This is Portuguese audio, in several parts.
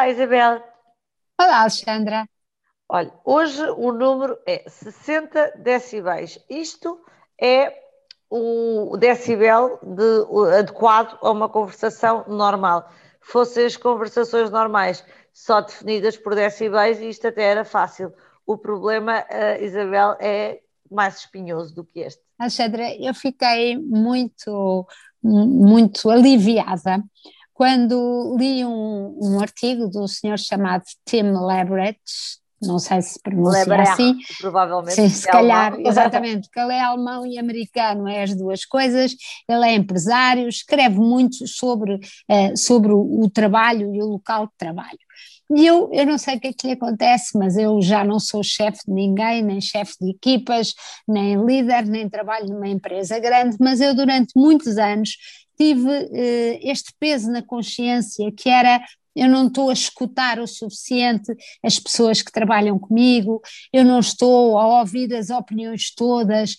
Olá, Isabel. Olá, Alexandra. Olha, hoje o número é 60 decibéis. Isto é o decibel de, adequado a uma conversação normal. Fossem as conversações normais só definidas por decibéis, isto até era fácil. O problema, uh, Isabel, é mais espinhoso do que este. Alexandra, eu fiquei muito, muito aliviada quando li um, um artigo do senhor chamado Tim Lebrecht, não sei se pronuncia assim. Provavelmente. Sim, se é calhar, alemão. exatamente, porque ele é alemão e americano, é as duas coisas. Ele é empresário, escreve muito sobre, uh, sobre o, o trabalho e o local de trabalho. E eu, eu não sei o que é que lhe acontece, mas eu já não sou chefe de ninguém, nem chefe de equipas, nem líder, nem trabalho numa empresa grande, mas eu durante muitos anos tive uh, este peso na consciência que era eu não estou a escutar o suficiente as pessoas que trabalham comigo, eu não estou a ouvir as opiniões todas.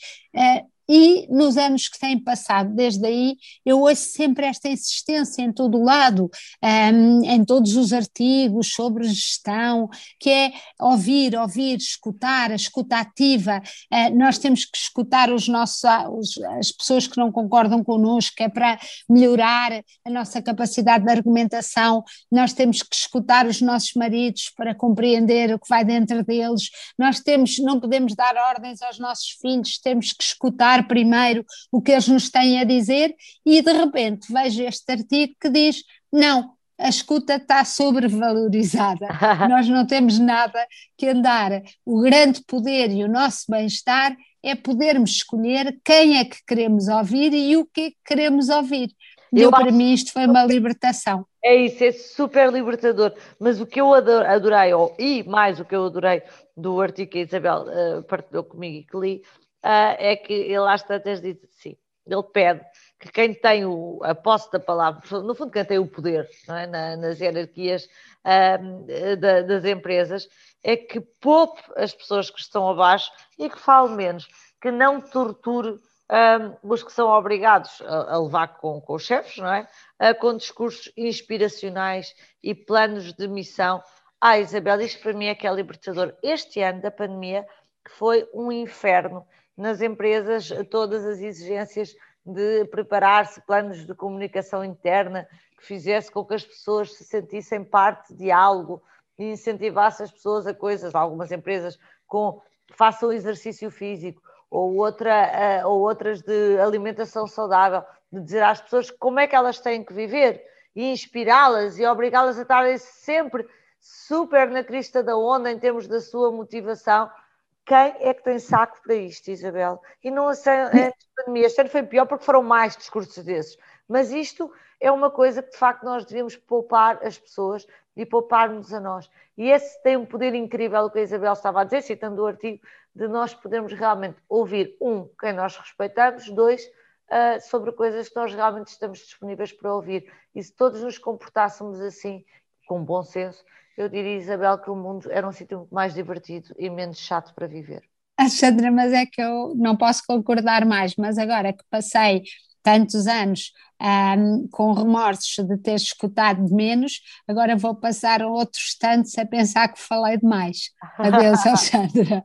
E nos anos que têm passado, desde aí, eu ouço sempre esta insistência em todo o lado, um, em todos os artigos sobre gestão, que é ouvir, ouvir, escutar, a escuta ativa. Uh, nós temos que escutar os nossos, os, as pessoas que não concordam connosco, é para melhorar a nossa capacidade de argumentação. Nós temos que escutar os nossos maridos para compreender o que vai dentro deles. Nós temos, não podemos dar ordens aos nossos filhos, temos que escutar primeiro o que eles nos têm a dizer e de repente vejo este artigo que diz: não, a escuta está sobrevalorizada. Nós não temos nada que andar. O grande poder e o nosso bem-estar é podermos escolher quem é que queremos ouvir e o que é que queremos ouvir. Eu, eu para mim isto foi uma libertação. É isso, é super libertador. Mas o que eu adorei, e mais o que eu adorei do artigo que a Isabel uh, partilhou comigo e que li, uh, é que ele às tantas diz assim, ele pede que quem tem o, a posse da palavra, no fundo quem tem o poder é? Na, nas hierarquias uh, da, das empresas, é que poupe as pessoas que estão abaixo e que fale menos, que não torture um, os que são obrigados a, a levar com, com, os chefes, não é? Uh, com discursos inspiracionais e planos de missão. Ah, Isabel, isto para mim é que é libertador. Este ano da pandemia, que foi um inferno, nas empresas todas as exigências de preparar-se, planos de comunicação interna, que fizesse com que as pessoas se sentissem parte de algo e incentivasse as pessoas a coisas, algumas empresas com façam exercício físico ou, outra, ou outras de alimentação saudável, de dizer às pessoas como é que elas têm que viver e inspirá-las e obrigá-las a estarem sempre super na crista da onda em termos da sua motivação quem é que tem saco para isto, Isabel? E não antes da pandemia, este ano foi pior porque foram mais discursos desses. Mas isto é uma coisa que de facto nós devíamos poupar as pessoas e poupar-nos a nós. E esse tem um poder incrível, o que a Isabel estava a dizer, citando o artigo, de nós podermos realmente ouvir, um, quem nós respeitamos, dois, uh, sobre coisas que nós realmente estamos disponíveis para ouvir. E se todos nos comportássemos assim, com bom senso, eu diria, Isabel, que o mundo era um sítio mais divertido e menos chato para viver. Alexandra, mas é que eu não posso concordar mais, mas agora que passei tantos anos um, com remorsos de ter escutado de menos, agora vou passar outros tantos a pensar que falei demais. Adeus, Alexandra.